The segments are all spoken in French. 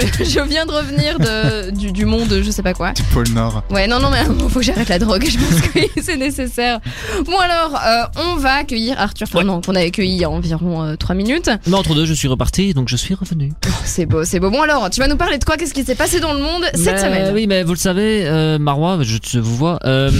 Je, je viens de revenir de, du, du monde, je sais pas quoi. Du pôle Nord. Ouais, non, non, mais il faut que j'arrête la drogue, je pense que oui, c'est nécessaire. Bon, alors, euh, on va accueillir Arthur Fernand, qu'on a accueilli il y a environ 3 minutes. Mais entre deux, je suis reparti, donc je suis revenu. Oh, c'est beau, c'est beau. Bon, alors, tu vas nous parler de quoi? Qu'est-ce qui s'est passé dans le monde cette semaine? Oui, mais vous le savez, euh, Marois, je, je vous vois. Euh,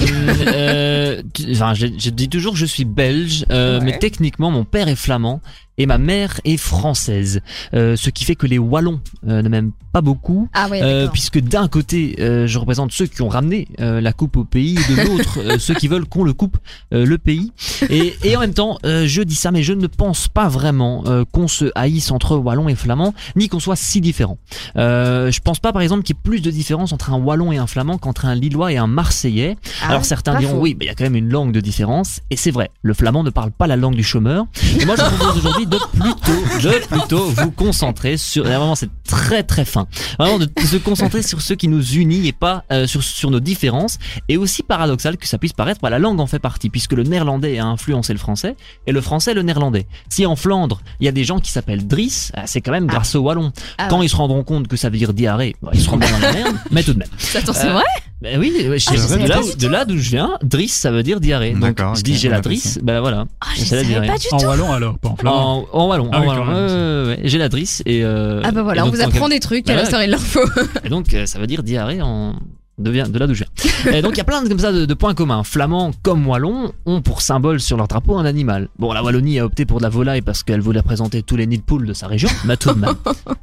euh, tu- enfin, je, je dis toujours que je suis belge, euh, Ouais. mais techniquement, mon père est flamand et ma mère est française. Euh, ce qui fait que les Wallons euh, ne m'aiment pas beaucoup. Ah ouais, Euh, puisque d'un côté, euh, je représente ceux qui ont ramené euh, la coupe au pays, et de l'autre, euh, ceux qui veulent qu'on le coupe euh, le pays. Et, et en même temps, euh, je dis ça, mais je ne pense pas vraiment euh, qu'on se haïsse entre wallons et flamands, ni qu'on soit si différents. Euh, je pense pas, par exemple, qu'il y ait plus de différence entre un wallon et un flamand qu'entre un lillois et un marseillais. Ah, Alors certains diront faux. oui, mais il y a quand même une langue de différence, et c'est vrai. Le flamand ne parle pas la langue du chômeur. Et moi, je propose aujourd'hui de plutôt, de plutôt vous concentrer sur. Vraiment, c'est très très fin. Vraiment, de se concentrer sur ce qui nous unit et pas euh, sur sur nos différences. Et aussi paradoxal que ça puisse paraître, bah, la langue en fait partie, puisque le néerlandais a influencé le français et le français le néerlandais. Si en Flandre, il y a des gens qui s'appellent Driss, ah, c'est quand même grâce aux wallons. Ah Quand ouais. ils se rendront compte que ça veut dire diarrhée, bah, ils seront bien dans la merde, mais tout de même. Attends, c'est Euh, vrai? Ben oui, ouais, je- Ah, je de, là, où- de là d'où je viens, Driss ça veut dire diarrhée. Donc, D'accord, je dis j'ai la a fait Driss, ça. ben voilà. Ah, je la pas du En tout. wallon alors, pas en flamand. En, en wallon, Ah en oui, wallon. même, ouais, J'ai la Driss et. Euh, Ah bah voilà, on vous apprend des trucs à la ouais. story de l'info. Et donc euh, ça veut dire diarrhée en de, de là d'où je viens. Et donc il y a plein de, comme ça de, de points communs. Flamands comme Wallons ont pour symbole sur leur drapeau un animal. Bon, la Wallonie a opté pour de la volaille parce qu'elle voulait présenter tous les nids de poules de sa région, mais tout de même.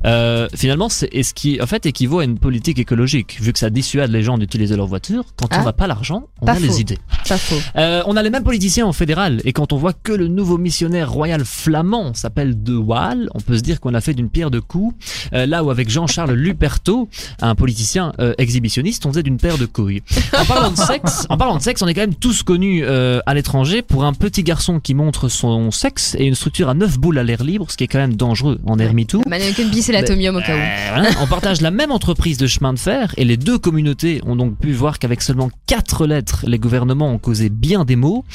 Euh, finalement, c'est ce qui en fait équivaut à une politique écologique, vu que ça dissuade les gens d'utiliser leur voiture. Quand Ah. on n'a pas l'argent, on Pas a faux. les idées. Pas faux. Euh, on a les mêmes politiciens en fédéral et quand on voit que le nouveau missionnaire royal flamand s'appelle De Waal, on peut se dire qu'on a fait d'une pierre deux coups. Euh, là où avec Jean-Charles Luperto, un politicien exhibitionniste, on faisait d'une paire de couilles. En parlant de sexe, en parlant de sexe, on est quand même tous connus euh, à l'étranger pour un petit garçon qui montre son sexe et une structure à neuf boules à l'air libre, ce qui est quand même dangereux en. Mannequin bis et l'atomium au cas où. Euh, on partage la même entreprise de chemin de fer et les deux communautés ont donc pu voir qu'avec seulement quatre lettres, les gouvernements ont causé bien des mots.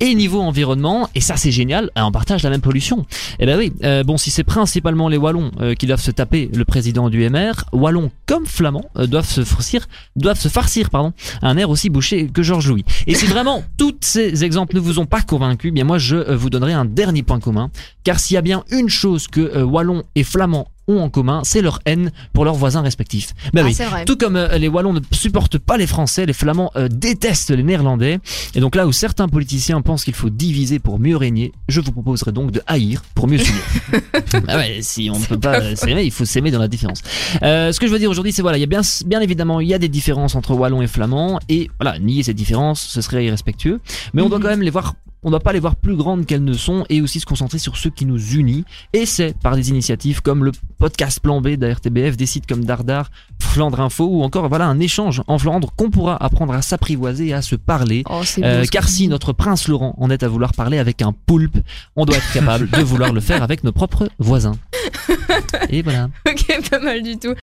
Et niveau environnement, et ça c'est génial, on partage la même pollution. Eh ben oui, euh, bon si c'est principalement les Wallons euh, qui doivent se taper le président du MR, Wallons comme Flamands euh, doivent se farcir, doivent se farcir pardon, un air aussi bouché que Georges Louis. Et si vraiment tous ces exemples ne vous ont pas convaincu, bien moi je vous donnerai un dernier point commun, car s'il y a bien une chose que Wallons et Flamands ont en commun, c'est leur haine pour leurs voisins respectifs. Ben Ah, oui. vrai. Tout comme euh, les Wallons ne supportent pas les Français, les Flamands euh, détestent les Néerlandais. Et donc là où certains politiciens pensent qu'il faut diviser pour mieux régner, je vous proposerai donc de haïr pour mieux s'unir. ah ouais, si on ne peut pas s'aimer, il faut s'aimer dans la différence. Euh, ce que je veux dire aujourd'hui, c'est voilà, il y a bien, bien évidemment, il y a des différences entre Wallons et Flamands, et voilà, nier ces différences, ce serait irrespectueux. Mais on doit Mhm. quand même les voir. On ne doit pas les voir plus grandes qu'elles ne sont et aussi se concentrer sur ce qui nous unit. Et c'est par des initiatives comme le podcast Plan B d'ARTBF, des sites comme Dardar, Flandre Info ou encore voilà un échange en Flandre qu'on pourra apprendre à s'apprivoiser et à se parler. Oh, Euh, car si notre prince Laurent en est à vouloir parler avec un poulpe, on doit être capable de vouloir le faire avec nos propres voisins. Et voilà. Ok, pas mal du tout.